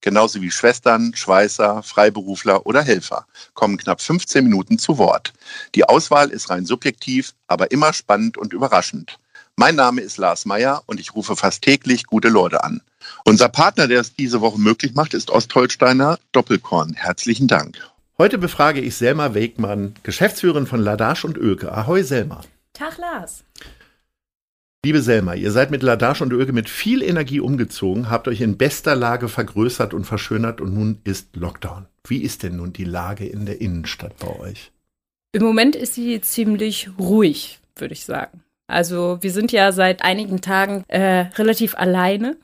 genauso wie Schwestern, Schweißer, Freiberufler oder Helfer, kommen knapp 15 Minuten zu Wort. Die Auswahl ist rein subjektiv, aber immer spannend und überraschend. Mein Name ist Lars Meyer und ich rufe fast täglich gute Leute an. Unser Partner, der es diese Woche möglich macht, ist Ostholsteiner Doppelkorn. Herzlichen Dank. Heute befrage ich Selma Wegmann, Geschäftsführerin von Ladasch und Oelke. Ahoi Selma. Tag Lars. Liebe Selma, ihr seid mit Ladasch und Öge mit viel Energie umgezogen, habt euch in bester Lage vergrößert und verschönert und nun ist Lockdown. Wie ist denn nun die Lage in der Innenstadt bei euch? Im Moment ist sie ziemlich ruhig, würde ich sagen. Also wir sind ja seit einigen Tagen äh, relativ alleine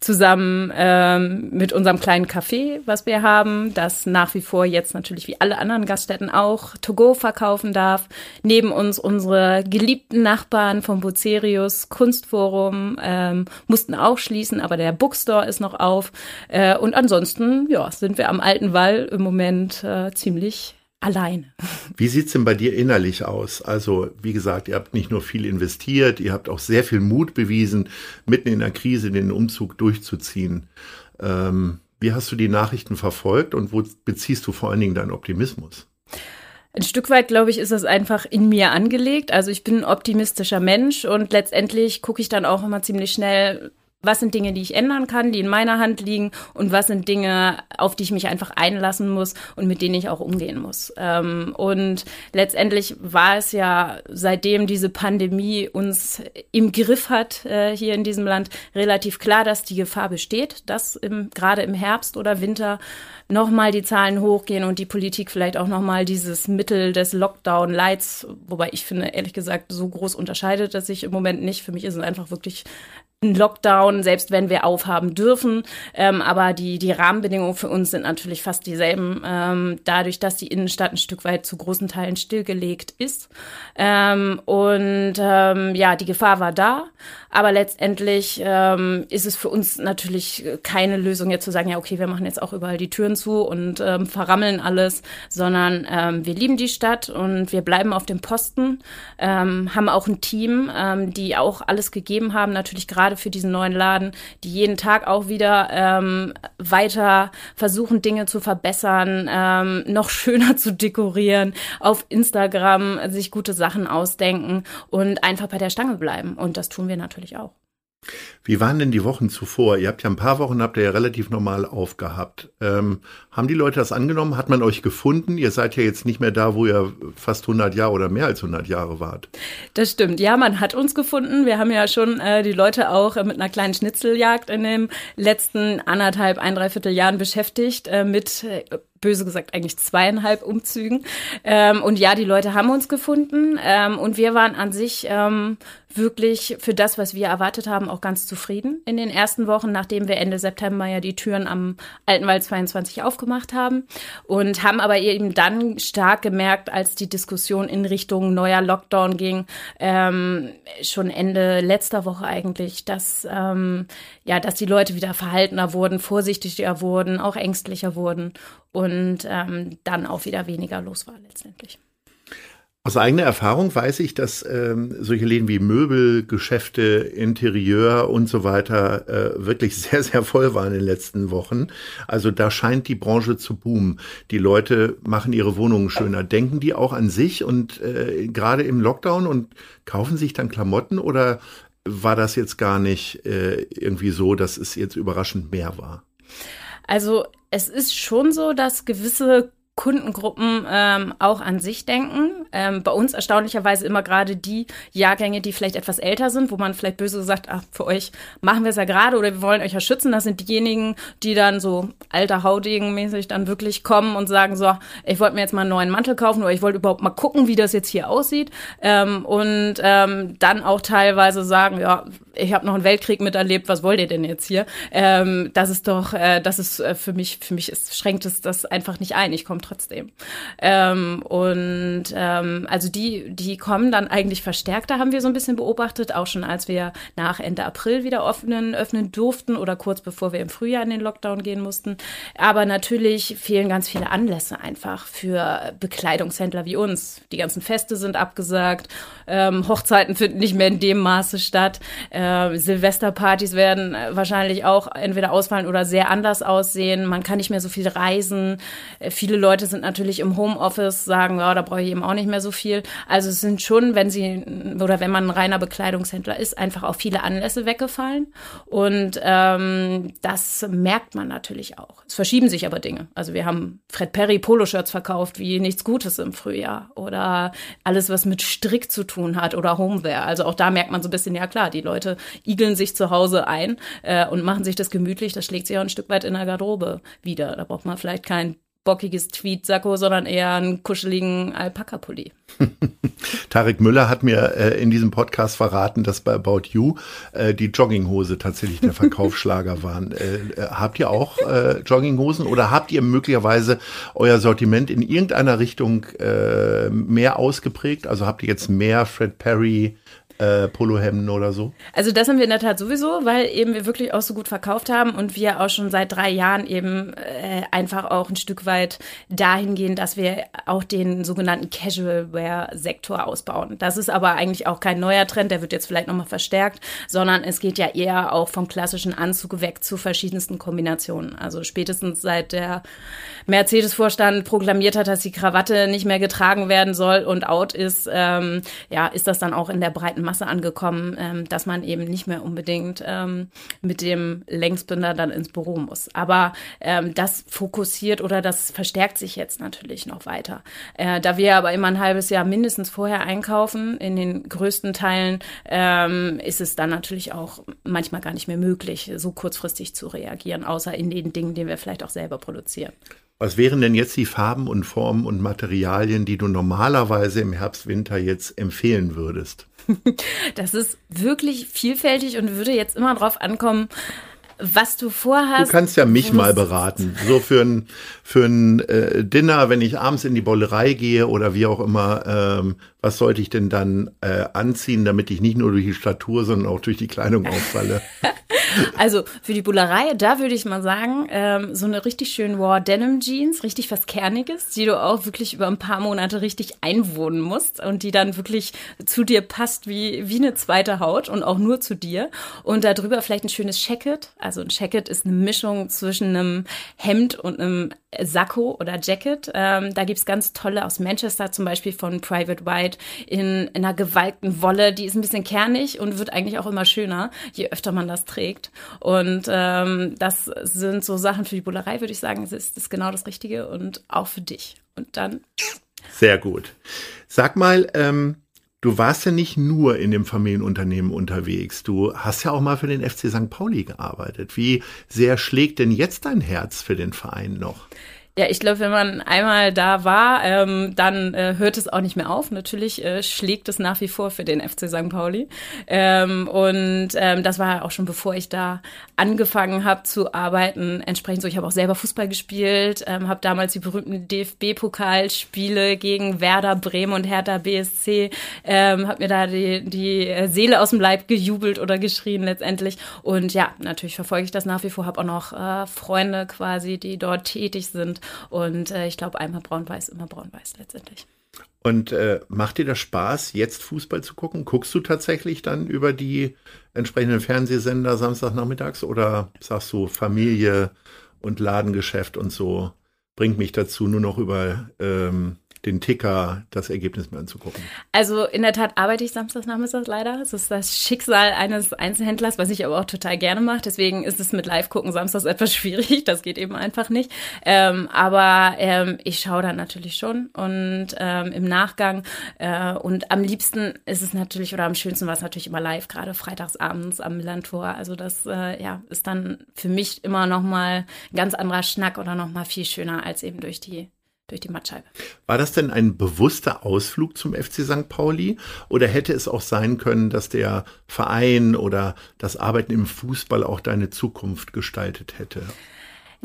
zusammen ähm, mit unserem kleinen Café, was wir haben, das nach wie vor jetzt natürlich wie alle anderen Gaststätten auch To-Go verkaufen darf. Neben uns unsere geliebten Nachbarn vom Bucerius Kunstforum ähm, mussten auch schließen, aber der Bookstore ist noch auf. Äh, und ansonsten, ja, sind wir am alten Wall im Moment äh, ziemlich alleine. Wie sieht's denn bei dir innerlich aus? Also, wie gesagt, ihr habt nicht nur viel investiert, ihr habt auch sehr viel Mut bewiesen, mitten in der Krise den Umzug durchzuziehen. Ähm, wie hast du die Nachrichten verfolgt und wo beziehst du vor allen Dingen deinen Optimismus? Ein Stück weit, glaube ich, ist das einfach in mir angelegt. Also ich bin ein optimistischer Mensch und letztendlich gucke ich dann auch immer ziemlich schnell, was sind Dinge, die ich ändern kann, die in meiner Hand liegen und was sind Dinge, auf die ich mich einfach einlassen muss und mit denen ich auch umgehen muss. Ähm, und letztendlich war es ja, seitdem diese Pandemie uns im Griff hat äh, hier in diesem Land, relativ klar, dass die Gefahr besteht, dass im, gerade im Herbst oder Winter nochmal die Zahlen hochgehen und die Politik vielleicht auch nochmal dieses Mittel des Lockdown-Lights, wobei ich finde, ehrlich gesagt, so groß unterscheidet das sich im Moment nicht. Für mich ist es einfach wirklich ein Lockdown, selbst wenn wir aufhaben dürfen. Ähm, aber die, die Rahmenbedingungen für uns sind natürlich fast dieselben, ähm, dadurch, dass die Innenstadt ein Stück weit zu großen Teilen stillgelegt ist. Ähm, und ähm, ja, die Gefahr war da, aber letztendlich ähm, ist es für uns natürlich keine Lösung, jetzt zu sagen, ja, okay, wir machen jetzt auch überall die Türen zu und ähm, verrammeln alles, sondern ähm, wir lieben die Stadt und wir bleiben auf dem Posten, ähm, haben auch ein Team, ähm, die auch alles gegeben haben, natürlich gerade gerade für diesen neuen Laden, die jeden Tag auch wieder ähm, weiter versuchen, Dinge zu verbessern, ähm, noch schöner zu dekorieren, auf Instagram sich gute Sachen ausdenken und einfach bei der Stange bleiben. Und das tun wir natürlich auch. Wie waren denn die Wochen zuvor? Ihr habt ja ein paar Wochen, habt ihr ja relativ normal aufgehabt. Ähm, haben die Leute das angenommen? Hat man euch gefunden? Ihr seid ja jetzt nicht mehr da, wo ihr fast 100 Jahre oder mehr als 100 Jahre wart. Das stimmt. Ja, man hat uns gefunden. Wir haben ja schon äh, die Leute auch äh, mit einer kleinen Schnitzeljagd in den letzten anderthalb, ein, dreiviertel Jahren beschäftigt äh, mit äh, böse gesagt eigentlich zweieinhalb Umzügen. Ähm, und ja, die Leute haben uns gefunden. Ähm, und wir waren an sich ähm, wirklich für das, was wir erwartet haben, auch ganz zufrieden in den ersten Wochen, nachdem wir Ende September ja die Türen am Altenwald 22 aufgemacht haben. Und haben aber eben dann stark gemerkt, als die Diskussion in Richtung neuer Lockdown ging, ähm, schon Ende letzter Woche eigentlich, dass ähm, ja, dass die Leute wieder verhaltener wurden, vorsichtiger wurden, auch ängstlicher wurden. Und ähm, dann auch wieder weniger los war letztendlich. Aus eigener Erfahrung weiß ich, dass ähm, solche Läden wie Möbel, Geschäfte, Interieur und so weiter äh, wirklich sehr, sehr voll waren in den letzten Wochen. Also da scheint die Branche zu boomen. Die Leute machen ihre Wohnungen schöner. Denken die auch an sich und äh, gerade im Lockdown und kaufen sich dann Klamotten oder war das jetzt gar nicht äh, irgendwie so, dass es jetzt überraschend mehr war? Also es ist schon so, dass gewisse Kundengruppen ähm, auch an sich denken. Ähm, bei uns erstaunlicherweise immer gerade die Jahrgänge, die vielleicht etwas älter sind, wo man vielleicht böse gesagt, ach, für euch machen wir es ja gerade oder wir wollen euch ja schützen. Das sind diejenigen, die dann so alter Haudegen mäßig dann wirklich kommen und sagen so, ich wollte mir jetzt mal einen neuen Mantel kaufen oder ich wollte überhaupt mal gucken, wie das jetzt hier aussieht. Ähm, und ähm, dann auch teilweise sagen, ja, ich habe noch einen Weltkrieg miterlebt, was wollt ihr denn jetzt hier? Ähm, das ist doch, äh, das ist äh, für mich, für mich ist, schränkt es das einfach nicht ein. Ich komme trotzdem. Ähm, und ähm, also die, die kommen dann eigentlich verstärkter, haben wir so ein bisschen beobachtet, auch schon als wir nach Ende April wieder öffnen, öffnen durften oder kurz bevor wir im Frühjahr in den Lockdown gehen mussten. Aber natürlich fehlen ganz viele Anlässe einfach für Bekleidungshändler wie uns. Die ganzen Feste sind abgesagt, ähm, Hochzeiten finden nicht mehr in dem Maße statt, äh, Silvesterpartys werden wahrscheinlich auch entweder ausfallen oder sehr anders aussehen. Man kann nicht mehr so viel reisen. Äh, viele Leute sind natürlich im Homeoffice, sagen, ja, da brauche ich eben auch nicht mehr so viel. Also es sind schon, wenn sie oder wenn man ein reiner Bekleidungshändler ist, einfach auch viele Anlässe weggefallen. Und ähm, das merkt man natürlich auch. Es verschieben sich aber Dinge. Also wir haben Fred Perry Poloshirts verkauft wie nichts Gutes im Frühjahr oder alles, was mit Strick zu tun hat oder Homeware. Also auch da merkt man so ein bisschen, ja klar, die Leute igeln sich zu Hause ein äh, und machen sich das gemütlich. Das schlägt sich auch ein Stück weit in der Garderobe wieder. Da braucht man vielleicht kein bockiges Tweed-Sakko, sondern eher einen kuscheligen Alpaka-Pulli. Tarek Müller hat mir äh, in diesem Podcast verraten, dass bei About You äh, die Jogginghose tatsächlich der Verkaufsschlager waren. Äh, äh, habt ihr auch äh, Jogginghosen oder habt ihr möglicherweise euer Sortiment in irgendeiner Richtung äh, mehr ausgeprägt? Also habt ihr jetzt mehr Fred Perry äh, Polohemden oder so? Also das haben wir in der Tat sowieso, weil eben wir wirklich auch so gut verkauft haben und wir auch schon seit drei Jahren eben äh, einfach auch ein Stück weit dahin gehen, dass wir auch den sogenannten Casual Wear Sektor ausbauen. Das ist aber eigentlich auch kein neuer Trend, der wird jetzt vielleicht nochmal verstärkt, sondern es geht ja eher auch vom klassischen Anzug weg zu verschiedensten Kombinationen. Also spätestens seit der Mercedes-Vorstand proklamiert hat, dass die Krawatte nicht mehr getragen werden soll und out ist, ähm, ja, ist das dann auch in der breiten Masse angekommen, ähm, dass man eben nicht mehr unbedingt ähm, mit dem Längsbinder dann ins Büro muss. Aber ähm, das fokussiert oder das verstärkt sich jetzt natürlich noch weiter. Äh, da wir aber immer ein halbes Jahr mindestens vorher einkaufen, in den größten Teilen, ähm, ist es dann natürlich auch manchmal gar nicht mehr möglich, so kurzfristig zu reagieren, außer in den Dingen, die wir vielleicht auch selber produzieren. Was wären denn jetzt die Farben und Formen und Materialien, die du normalerweise im Herbst, Winter jetzt empfehlen würdest? Das ist wirklich vielfältig und würde jetzt immer drauf ankommen, was du vorhast. Du kannst ja mich mal beraten. So für ein, für ein äh, Dinner, wenn ich abends in die Bollerei gehe oder wie auch immer, ähm, was sollte ich denn dann äh, anziehen, damit ich nicht nur durch die Statur, sondern auch durch die Kleidung auffalle? also für die Bullerei, da würde ich mal sagen, ähm, so eine richtig schön War Denim Jeans, richtig was Kerniges, die du auch wirklich über ein paar Monate richtig einwohnen musst und die dann wirklich zu dir passt wie, wie eine zweite Haut und auch nur zu dir. Und darüber vielleicht ein schönes Jacket. Also ein Jacket ist eine Mischung zwischen einem Hemd und einem Sakko oder Jacket. Ähm, da gibt's ganz tolle aus Manchester, zum Beispiel von Private White, in, in einer gewalkten Wolle. Die ist ein bisschen kernig und wird eigentlich auch immer schöner, je öfter man das trägt. Und ähm, das sind so Sachen für die Bullerei, würde ich sagen. Es ist, ist genau das Richtige und auch für dich. Und dann. Sehr gut. Sag mal, ähm, du warst ja nicht nur in dem Familienunternehmen unterwegs. Du hast ja auch mal für den FC St. Pauli gearbeitet. Wie sehr schlägt denn jetzt dein Herz für den Verein noch? Ja, ich glaube, wenn man einmal da war, ähm, dann äh, hört es auch nicht mehr auf. Natürlich äh, schlägt es nach wie vor für den FC St. Pauli. Ähm, und ähm, das war auch schon bevor ich da angefangen habe zu arbeiten. Entsprechend so, ich habe auch selber Fußball gespielt, ähm, habe damals die berühmten DFB-Pokalspiele gegen Werder Bremen und Hertha BSC, ähm, habe mir da die, die Seele aus dem Leib gejubelt oder geschrien letztendlich. Und ja, natürlich verfolge ich das nach wie vor, habe auch noch äh, Freunde quasi, die dort tätig sind. Und äh, ich glaube, einmal braun-weiß, immer braun-weiß letztendlich. Und äh, macht dir das Spaß, jetzt Fußball zu gucken? Guckst du tatsächlich dann über die entsprechenden Fernsehsender Samstagnachmittags oder sagst du Familie und Ladengeschäft und so bringt mich dazu, nur noch über ähm, den Ticker das Ergebnis mir anzugucken. Also in der Tat arbeite ich samstags nachmittags leider. Es ist das Schicksal eines Einzelhändlers, was ich aber auch total gerne mache. Deswegen ist es mit Live-Gucken samstags etwas schwierig. Das geht eben einfach nicht. Ähm, aber ähm, ich schaue dann natürlich schon und ähm, im Nachgang. Äh, und am liebsten ist es natürlich, oder am schönsten war es natürlich immer live, gerade freitagsabends am Millantor. Also das äh, ja, ist dann für mich immer nochmal ein ganz anderer Schnack oder nochmal viel schöner als eben durch die durch die Mattscheibe. War das denn ein bewusster Ausflug zum FC St. Pauli oder hätte es auch sein können, dass der Verein oder das Arbeiten im Fußball auch deine Zukunft gestaltet hätte?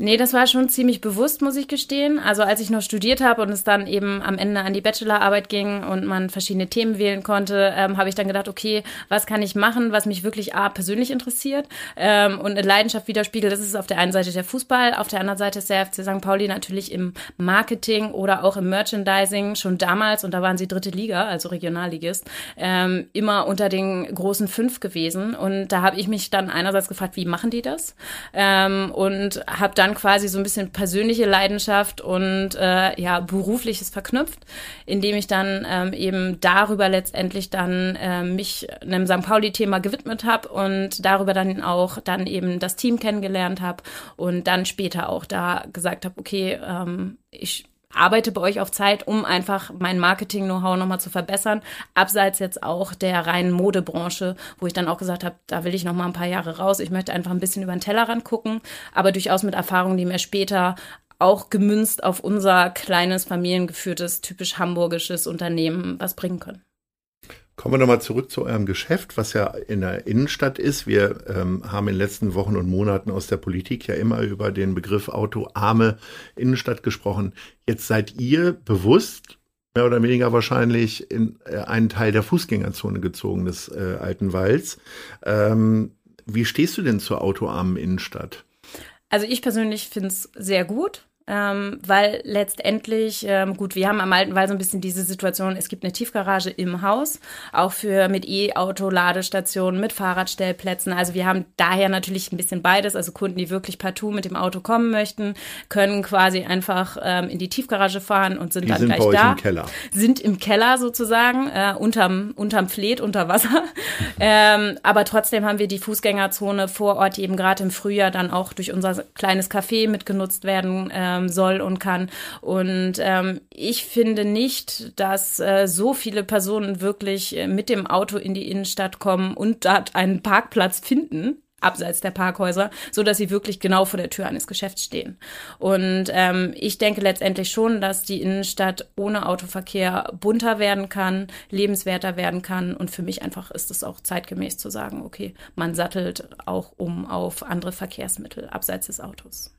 Nee, das war schon ziemlich bewusst, muss ich gestehen. Also als ich noch studiert habe und es dann eben am Ende an die Bachelorarbeit ging und man verschiedene Themen wählen konnte, ähm, habe ich dann gedacht, okay, was kann ich machen, was mich wirklich A, persönlich interessiert ähm, und eine Leidenschaft widerspiegelt. Das ist auf der einen Seite der Fußball, auf der anderen Seite ist der FC St. Pauli natürlich im Marketing oder auch im Merchandising schon damals, und da waren sie dritte Liga, also Regionalligist, ähm, immer unter den großen fünf gewesen. Und da habe ich mich dann einerseits gefragt, wie machen die das? Ähm, und habe dann dann quasi so ein bisschen persönliche Leidenschaft und äh, ja berufliches verknüpft, indem ich dann ähm, eben darüber letztendlich dann äh, mich einem St. Pauli-Thema gewidmet habe und darüber dann auch dann eben das Team kennengelernt habe und dann später auch da gesagt habe, okay, ähm, ich arbeite bei euch auf Zeit, um einfach mein Marketing-Know-how nochmal zu verbessern. Abseits jetzt auch der reinen Modebranche, wo ich dann auch gesagt habe, da will ich nochmal ein paar Jahre raus. Ich möchte einfach ein bisschen über den Tellerrand gucken, aber durchaus mit Erfahrungen, die mir später auch gemünzt auf unser kleines, familiengeführtes, typisch hamburgisches Unternehmen was bringen können. Kommen wir nochmal zurück zu eurem Geschäft, was ja in der Innenstadt ist. Wir ähm, haben in den letzten Wochen und Monaten aus der Politik ja immer über den Begriff autoarme Innenstadt gesprochen. Jetzt seid ihr bewusst, mehr oder weniger wahrscheinlich, in äh, einen Teil der Fußgängerzone gezogen des äh, Alten Walds. Ähm, wie stehst du denn zur autoarmen Innenstadt? Also ich persönlich finde es sehr gut ähm, weil letztendlich, ähm, gut, wir haben am Alten Wall so ein bisschen diese Situation, es gibt eine Tiefgarage im Haus, auch für mit E-Auto-Ladestationen, mit Fahrradstellplätzen. Also wir haben daher natürlich ein bisschen beides. Also Kunden, die wirklich partout mit dem Auto kommen möchten, können quasi einfach ähm, in die Tiefgarage fahren und sind die dann sind gleich bei euch da. Im Keller. Sind im Keller sozusagen, äh, unterm, unterm Fleet, unter Wasser. ähm, aber trotzdem haben wir die Fußgängerzone vor Ort, die eben gerade im Frühjahr dann auch durch unser kleines Café mitgenutzt werden. Äh, ähm, soll und kann. Und ähm, ich finde nicht, dass äh, so viele Personen wirklich äh, mit dem Auto in die Innenstadt kommen und dort einen Parkplatz finden abseits der Parkhäuser, so dass sie wirklich genau vor der Tür eines Geschäfts stehen. Und ähm, ich denke letztendlich schon, dass die Innenstadt ohne Autoverkehr bunter werden kann, lebenswerter werden kann. Und für mich einfach ist es auch zeitgemäß zu sagen, okay, man sattelt auch um auf andere Verkehrsmittel abseits des Autos.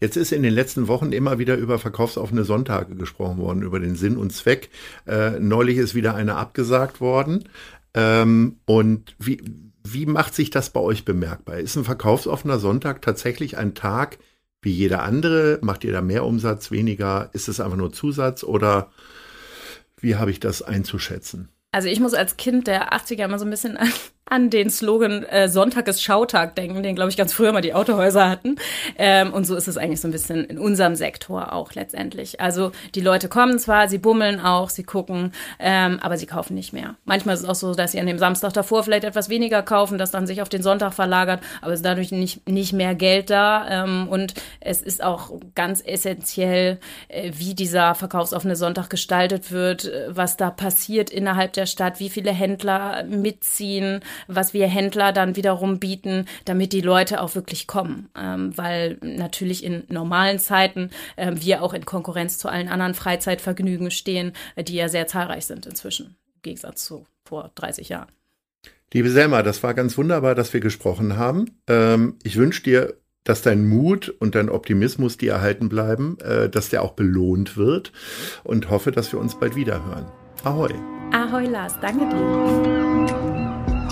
Jetzt ist in den letzten Wochen immer wieder über verkaufsoffene Sonntage gesprochen worden, über den Sinn und Zweck. Äh, neulich ist wieder eine abgesagt worden. Ähm, und wie, wie macht sich das bei euch bemerkbar? Ist ein verkaufsoffener Sonntag tatsächlich ein Tag wie jeder andere? Macht ihr da mehr Umsatz, weniger? Ist es einfach nur Zusatz oder wie habe ich das einzuschätzen? Also ich muss als Kind der 80er immer so ein bisschen an, an den Slogan äh, Sonntag ist Schautag denken, den, glaube ich, ganz früher mal die Autohäuser hatten. Ähm, und so ist es eigentlich so ein bisschen in unserem Sektor auch letztendlich. Also die Leute kommen zwar, sie bummeln auch, sie gucken, ähm, aber sie kaufen nicht mehr. Manchmal ist es auch so, dass sie an dem Samstag davor vielleicht etwas weniger kaufen, das dann sich auf den Sonntag verlagert, aber es ist dadurch nicht, nicht mehr Geld da. Ähm, und es ist auch ganz essentiell, äh, wie dieser verkaufsoffene Sonntag gestaltet wird, äh, was da passiert innerhalb der der Stadt, wie viele Händler mitziehen, was wir Händler dann wiederum bieten, damit die Leute auch wirklich kommen. Ähm, weil natürlich in normalen Zeiten äh, wir auch in Konkurrenz zu allen anderen Freizeitvergnügen stehen, die ja sehr zahlreich sind inzwischen, im Gegensatz zu vor 30 Jahren. Liebe Selma, das war ganz wunderbar, dass wir gesprochen haben. Ähm, ich wünsche dir dass dein Mut und dein Optimismus dir erhalten bleiben, äh, dass der auch belohnt wird und hoffe, dass wir uns bald wieder hören. Ahoi. Ahoi Lars, danke dir.